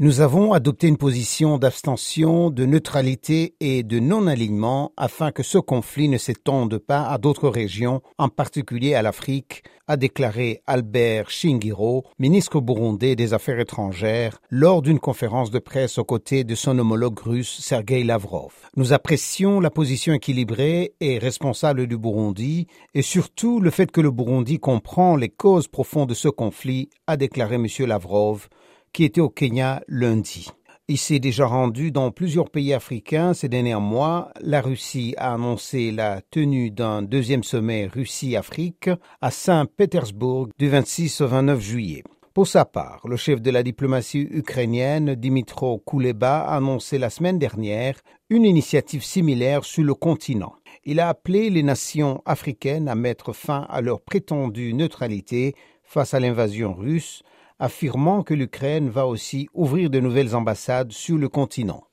Nous avons adopté une position d'abstention, de neutralité et de non-alignement afin que ce conflit ne s'étende pas à d'autres régions, en particulier à l'Afrique, a déclaré Albert Shingiro, ministre burundais des Affaires étrangères, lors d'une conférence de presse aux côtés de son homologue russe Sergei Lavrov. Nous apprécions la position équilibrée et responsable du Burundi et surtout le fait que le Burundi comprend les causes profondes de ce conflit, a déclaré M. Lavrov, qui était au Kenya lundi. Il s'est déjà rendu dans plusieurs pays africains ces derniers mois. La Russie a annoncé la tenue d'un deuxième sommet Russie-Afrique à Saint-Pétersbourg du 26 au 29 juillet. Pour sa part, le chef de la diplomatie ukrainienne, Dimitro Kuleba, a annoncé la semaine dernière une initiative similaire sur le continent. Il a appelé les nations africaines à mettre fin à leur prétendue neutralité face à l'invasion russe affirmant que l'Ukraine va aussi ouvrir de nouvelles ambassades sur le continent.